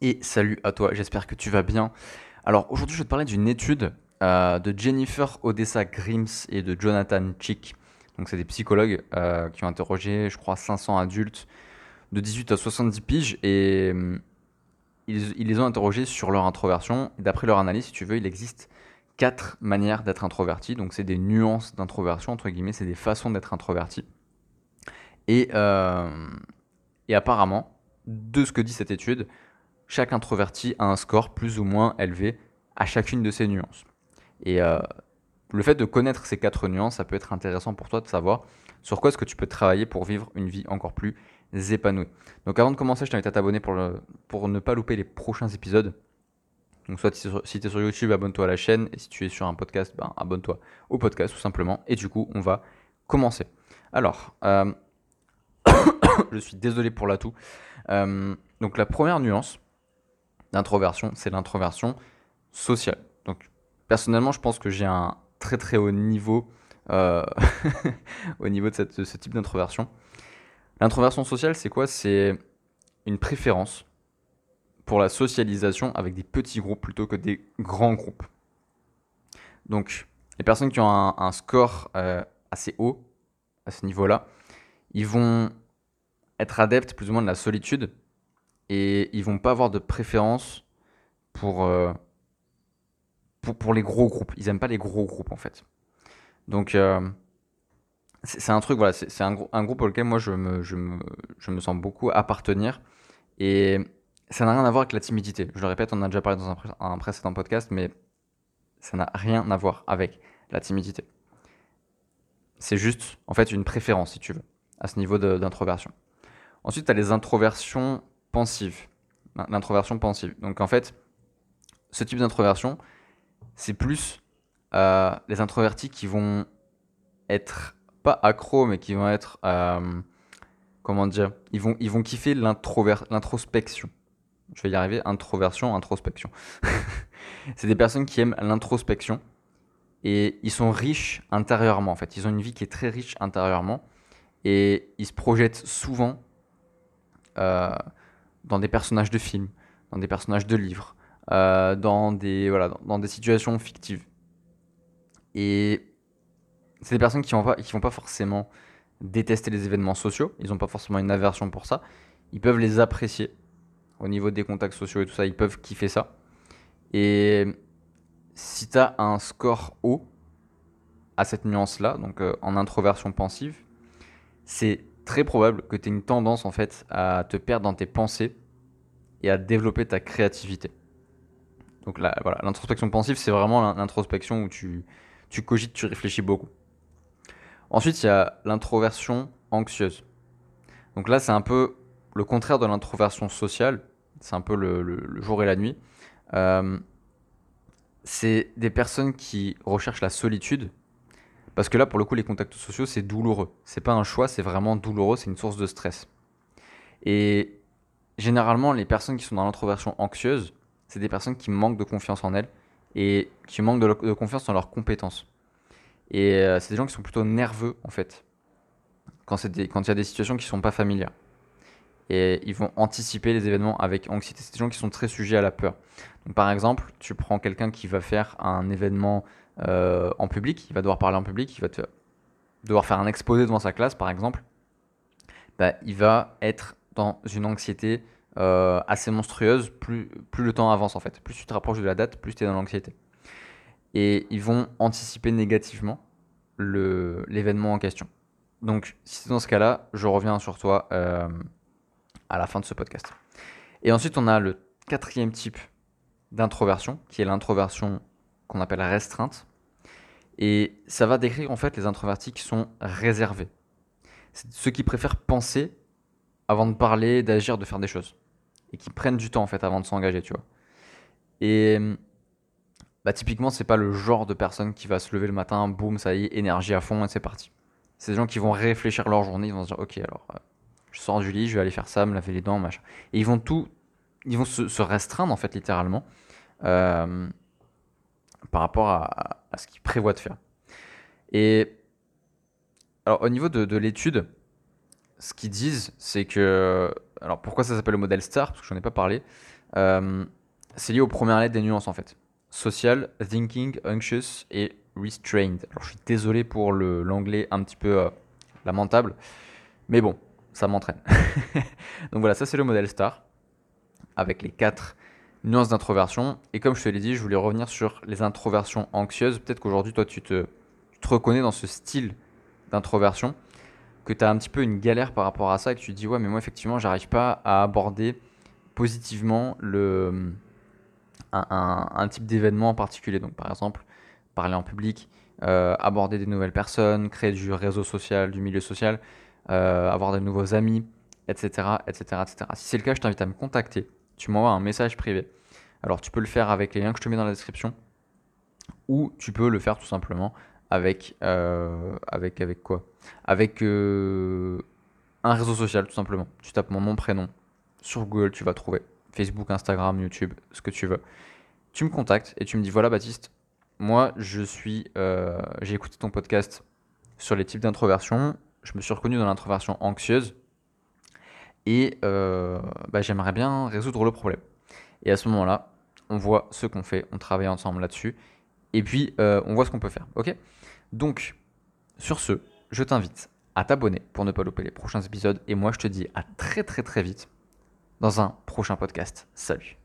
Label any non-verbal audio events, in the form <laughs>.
Et salut à toi, j'espère que tu vas bien. Alors aujourd'hui je vais te parler d'une étude euh, de Jennifer Odessa Grims et de Jonathan Chick. Donc c'est des psychologues euh, qui ont interrogé je crois 500 adultes de 18 à 70 piges et euh, ils, ils les ont interrogés sur leur introversion. D'après leur analyse, si tu veux, il existe quatre manières d'être introverti. Donc c'est des nuances d'introversion, entre guillemets, c'est des façons d'être introverti. Et, euh, et apparemment, de ce que dit cette étude, chaque introverti a un score plus ou moins élevé à chacune de ces nuances. Et euh, le fait de connaître ces quatre nuances, ça peut être intéressant pour toi de savoir sur quoi est-ce que tu peux travailler pour vivre une vie encore plus épanouie. Donc avant de commencer, je t'invite à t'abonner pour, pour ne pas louper les prochains épisodes. Donc soit si tu es sur YouTube, abonne-toi à la chaîne, et si tu es sur un podcast, ben, abonne-toi au podcast tout simplement. Et du coup, on va commencer. Alors, euh, <coughs> je suis désolé pour l'atout. Euh, donc la première nuance d'introversion, c'est l'introversion sociale. Donc personnellement, je pense que j'ai un très très haut niveau euh, <laughs> au niveau de ce type d'introversion. L'introversion sociale, c'est quoi? C'est une préférence pour la socialisation avec des petits groupes plutôt que des grands groupes. Donc, les personnes qui ont un, score euh, assez haut à ce niveau-là, ils vont être adeptes plus ou moins de la solitude et ils vont pas avoir de préférence pour, euh, pour, pour, les gros groupes. Ils aiment pas les gros groupes en fait. Donc, euh, c'est un truc, voilà, c'est un, un, groupe auquel moi je me, je me, je me sens beaucoup appartenir. Et ça n'a rien à voir avec la timidité. Je le répète, on en a déjà parlé dans un, précédent podcast, mais ça n'a rien à voir avec la timidité. C'est juste, en fait, une préférence, si tu veux, à ce niveau d'introversion. Ensuite, tu as les introversions pensives. L'introversion pensive. Donc, en fait, ce type d'introversion, c'est plus euh, les introvertis qui vont être, pas accros, mais qui vont être, euh, comment dire, ils vont, ils vont kiffer l'introspection je vais y arriver, introversion, introspection. <laughs> c'est des personnes qui aiment l'introspection et ils sont riches intérieurement en fait. Ils ont une vie qui est très riche intérieurement et ils se projettent souvent euh, dans des personnages de films, dans des personnages de livres, euh, dans, des, voilà, dans, des situations fictives. Et c'est des personnes qui ne vont, vont pas forcément détester les événements sociaux, ils n'ont pas forcément une aversion pour ça, ils peuvent les apprécier au niveau des contacts sociaux et tout ça, ils peuvent kiffer ça. Et si tu as un score haut à cette nuance-là, donc euh, en introversion pensive, c'est très probable que tu aies une tendance en fait à te perdre dans tes pensées et à développer ta créativité. Donc là, voilà, l'introspection pensive, c'est vraiment l'introspection où tu, tu cogites, tu réfléchis beaucoup. Ensuite, il y a l'introversion anxieuse. Donc là, c'est un peu le contraire de l'introversion sociale, c'est un peu le, jour et la nuit. Euh, c'est des personnes qui recherchent la solitude, parce que là, pour le coup, les contacts sociaux, c'est douloureux. C'est pas un choix, c'est vraiment douloureux, c'est une source de stress. Et généralement, les personnes qui sont dans l'introversion anxieuse, c'est des personnes qui manquent de confiance en elles et qui manquent de, confiance dans leurs compétences. Et euh, c'est des gens qui sont plutôt nerveux, en fait, quand il y a des situations qui ne sont pas familières et ils vont anticiper les événements avec anxiété. C'est des gens qui sont très sujets à la peur. Par exemple, tu prends quelqu'un qui va faire un événement euh, en public, il va devoir parler en public, il va devoir faire un exposé devant sa classe, par exemple. Bah, il va être dans une anxiété euh, assez monstrueuse plus, le temps avance en fait. Plus tu te rapproches de la date, plus tu es dans l'anxiété. Et ils vont anticiper négativement l'événement en question. Donc, si c'est dans ce cas-là, je reviens sur toi. Euh, à la fin de ce podcast. Et ensuite, on a le quatrième type d'introversion, qui est l'introversion qu'on appelle restreinte. Et ça va décrire en fait les introvertis qui sont réservés. C'est ceux qui préfèrent penser avant de parler, d'agir, de faire des choses. Et qui prennent du temps en fait avant de s'engager, tu vois. Et bah, typiquement, c'est pas le genre de personne qui va se lever le matin, boum, ça y est, énergie à fond et c'est parti. C'est des gens qui vont réfléchir leur journée, ils vont se dire, ok, alors euh, je sors du lit, je vais aller faire ça, me laver les dents, machin. Et ils vont tout, ils vont se, restreindre en fait littéralement euh, par rapport à, ce qu'ils prévoient de faire. Et alors au niveau de, l'étude, ce qu'ils disent, c'est que alors pourquoi ça s'appelle le modèle STAR Parce que j'en ai pas parlé. Euh, c'est lié aux premières lettres des nuances en fait. Social, thinking, anxious et restrained. Alors je suis désolé pour l'anglais un petit peu euh, lamentable, mais bon, ça m'entraîne. <laughs> Donc voilà, ça c'est le modèle STAR avec les quatre nuances d'introversion. Et comme je te l'ai dit, je voulais revenir sur les introversions anxieuses. Peut-être qu'aujourd'hui, toi, tu te, reconnais dans ce style d'introversion, que tu as un petit peu une galère par rapport à ça et que tu te dis, ouais, mais moi, effectivement, j'arrive pas à aborder positivement un, type d'événement en particulier. Donc, par exemple, parler en public, euh, aborder des nouvelles personnes, créer du réseau social, du milieu social, euh, avoir de nouveaux amis, etc., etc., etc. Si c'est le cas, je t'invite à me contacter. Tu m'envoies un message privé. Alors, tu peux le faire avec les liens que je te mets dans la description, ou tu peux le faire tout simplement avec euh, avec avec quoi? Avec un réseau social, tout simplement. Tu tapes mon nom, prénom sur Google, tu vas trouver. Facebook, Instagram, YouTube, ce que tu veux. Tu me contactes et tu me dis voilà Baptiste, moi je suis, euh, j'ai écouté ton podcast sur les types d'introversion, je me suis reconnu dans l'introversion anxieuse et euh, bah, j'aimerais bien résoudre le problème. Et à ce moment-là, on voit ce qu'on fait, on travaille ensemble là-dessus et puis euh, on voit ce qu'on peut faire. Ok? Donc sur ce, je t'invite à t'abonner pour ne pas louper les prochains épisodes et moi je te dis à très très très vite dans un prochain podcast. Salut